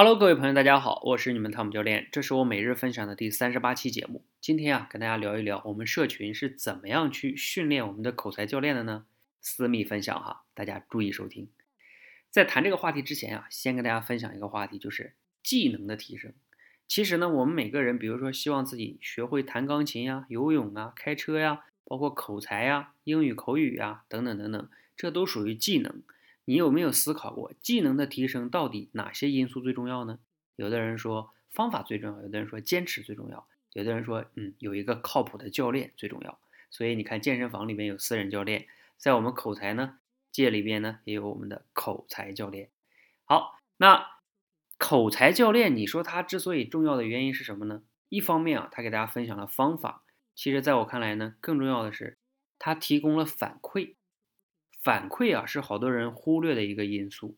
Hello，各位朋友，大家好，我是你们汤姆教练，这是我每日分享的第三十八期节目。今天啊，跟大家聊一聊我们社群是怎么样去训练我们的口才教练的呢？私密分享哈，大家注意收听。在谈这个话题之前啊，先跟大家分享一个话题，就是技能的提升。其实呢，我们每个人，比如说希望自己学会弹钢琴呀、游泳啊、开车呀，包括口才呀、英语口语呀等等等等，这都属于技能。你有没有思考过技能的提升到底哪些因素最重要呢？有的人说方法最重要，有的人说坚持最重要，有的人说嗯有一个靠谱的教练最重要。所以你看健身房里面有私人教练，在我们口才呢界里边呢也有我们的口才教练。好，那口才教练，你说他之所以重要的原因是什么呢？一方面啊，他给大家分享了方法，其实在我看来呢，更重要的是他提供了反馈。反馈啊，是好多人忽略的一个因素。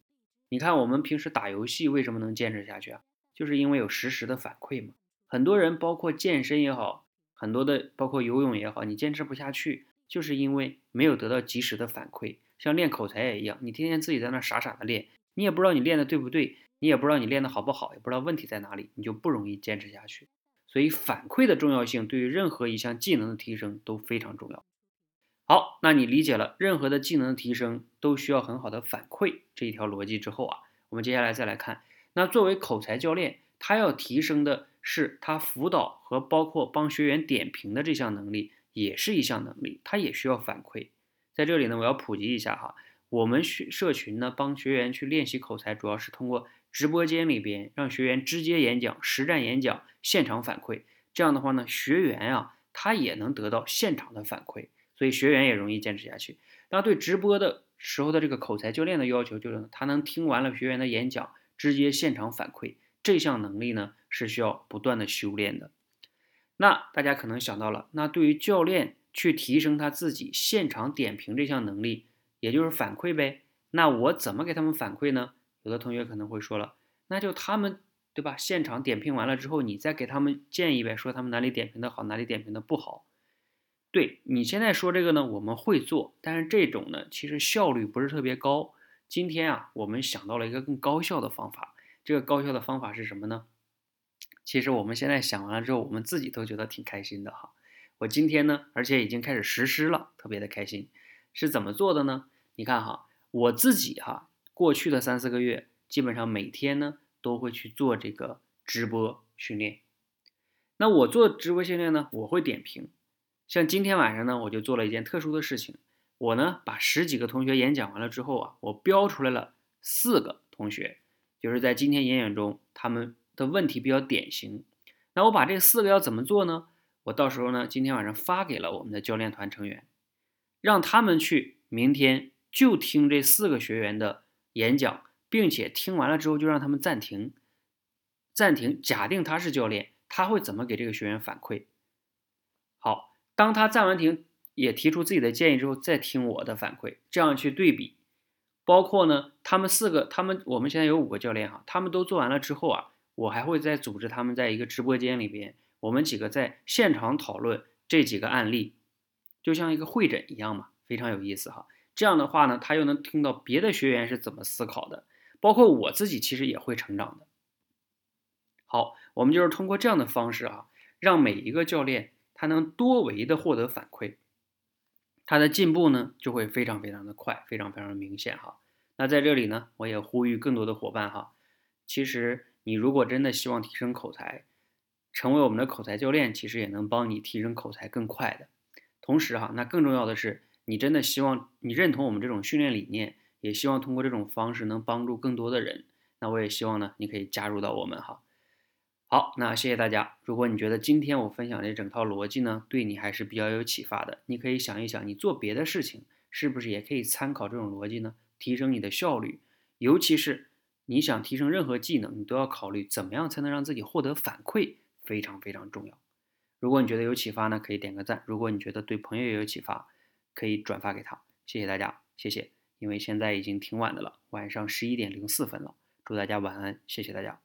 你看，我们平时打游戏为什么能坚持下去啊？就是因为有实时的反馈嘛。很多人，包括健身也好，很多的包括游泳也好，你坚持不下去，就是因为没有得到及时的反馈。像练口才也一样，你天天自己在那傻傻的练，你也不知道你练的对不对，你也不知道你练的好不好，也不知道问题在哪里，你就不容易坚持下去。所以，反馈的重要性对于任何一项技能的提升都非常重要。好，那你理解了任何的技能提升都需要很好的反馈这一条逻辑之后啊，我们接下来再来看，那作为口才教练，他要提升的是他辅导和包括帮学员点评的这项能力，也是一项能力，他也需要反馈。在这里呢，我要普及一下哈，我们学社群呢帮学员去练习口才，主要是通过直播间里边让学员直接演讲、实战演讲、现场反馈，这样的话呢，学员啊他也能得到现场的反馈。所以学员也容易坚持下去。那对直播的时候的这个口才教练的要求，就是他能听完了学员的演讲，直接现场反馈。这项能力呢是需要不断的修炼的。那大家可能想到了，那对于教练去提升他自己现场点评这项能力，也就是反馈呗。那我怎么给他们反馈呢？有的同学可能会说了，那就他们对吧？现场点评完了之后，你再给他们建议呗，说他们哪里点评的好，哪里点评的不好。对你现在说这个呢，我们会做，但是这种呢，其实效率不是特别高。今天啊，我们想到了一个更高效的方法。这个高效的方法是什么呢？其实我们现在想完了之后，我们自己都觉得挺开心的哈。我今天呢，而且已经开始实施了，特别的开心。是怎么做的呢？你看哈，我自己哈，过去的三四个月，基本上每天呢都会去做这个直播训练。那我做直播训练呢，我会点评。像今天晚上呢，我就做了一件特殊的事情。我呢，把十几个同学演讲完了之后啊，我标出来了四个同学，就是在今天演讲中他们的问题比较典型。那我把这四个要怎么做呢？我到时候呢，今天晚上发给了我们的教练团成员，让他们去明天就听这四个学员的演讲，并且听完了之后就让他们暂停，暂停。假定他是教练，他会怎么给这个学员反馈？好。当他暂完停，也提出自己的建议之后，再听我的反馈，这样去对比。包括呢，他们四个，他们我们现在有五个教练哈，他们都做完了之后啊，我还会再组织他们在一个直播间里边，我们几个在现场讨论这几个案例，就像一个会诊一样嘛，非常有意思哈。这样的话呢，他又能听到别的学员是怎么思考的，包括我自己其实也会成长的。好，我们就是通过这样的方式啊，让每一个教练。他能多维的获得反馈，他的进步呢就会非常非常的快，非常非常明显哈。那在这里呢，我也呼吁更多的伙伴哈，其实你如果真的希望提升口才，成为我们的口才教练，其实也能帮你提升口才更快的。同时哈，那更重要的是，你真的希望你认同我们这种训练理念，也希望通过这种方式能帮助更多的人。那我也希望呢，你可以加入到我们哈。好，那谢谢大家。如果你觉得今天我分享这整套逻辑呢，对你还是比较有启发的，你可以想一想，你做别的事情是不是也可以参考这种逻辑呢？提升你的效率，尤其是你想提升任何技能，你都要考虑怎么样才能让自己获得反馈，非常非常重要。如果你觉得有启发呢，可以点个赞；如果你觉得对朋友也有启发，可以转发给他。谢谢大家，谢谢。因为现在已经挺晚的了，晚上十一点零四分了。祝大家晚安，谢谢大家。